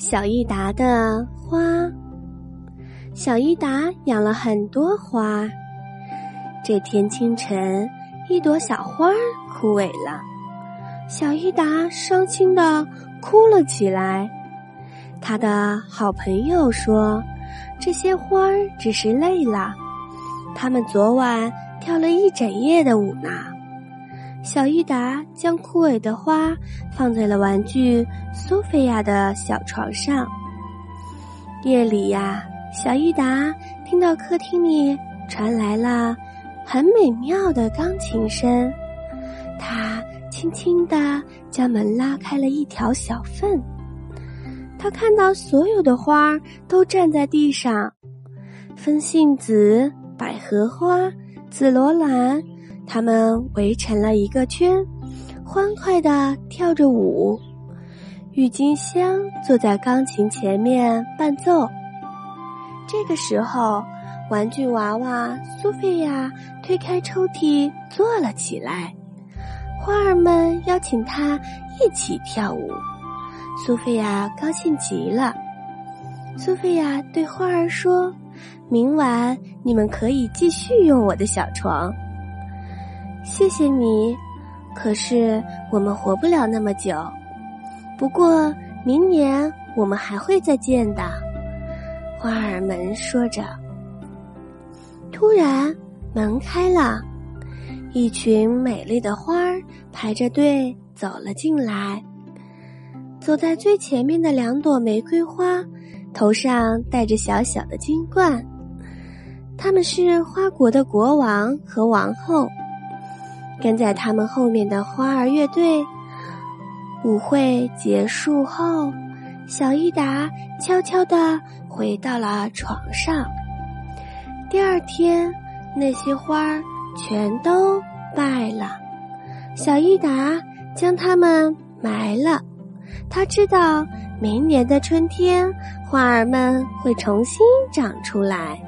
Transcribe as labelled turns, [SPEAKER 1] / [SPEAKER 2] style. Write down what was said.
[SPEAKER 1] 小益达的花。小益达养了很多花。这天清晨，一朵小花枯萎了，小益达伤心的哭了起来。他的好朋友说：“这些花只是累了，他们昨晚跳了一整夜的舞呢。”小益达将枯萎的花放在了玩具苏菲亚的小床上。夜里呀，小益达听到客厅里传来了很美妙的钢琴声，他轻轻地将门拉开了一条小缝。他看到所有的花都站在地上，风信子、百合花、紫罗兰。他们围成了一个圈，欢快地跳着舞。郁金香坐在钢琴前面伴奏。这个时候，玩具娃娃苏菲亚推开抽屉坐了起来。花儿们邀请她一起跳舞，苏菲亚高兴极了。苏菲亚对花儿说：“明晚你们可以继续用我的小床。”谢谢你，可是我们活不了那么久。不过明年我们还会再见的。花儿们说着，突然门开了，一群美丽的花儿排着队走了进来。走在最前面的两朵玫瑰花，头上戴着小小的金冠，他们是花国的国王和王后。跟在他们后面的花儿乐队。舞会结束后，小益达悄悄地回到了床上。第二天，那些花儿全都败了。小益达将它们埋了。他知道明年的春天，花儿们会重新长出来。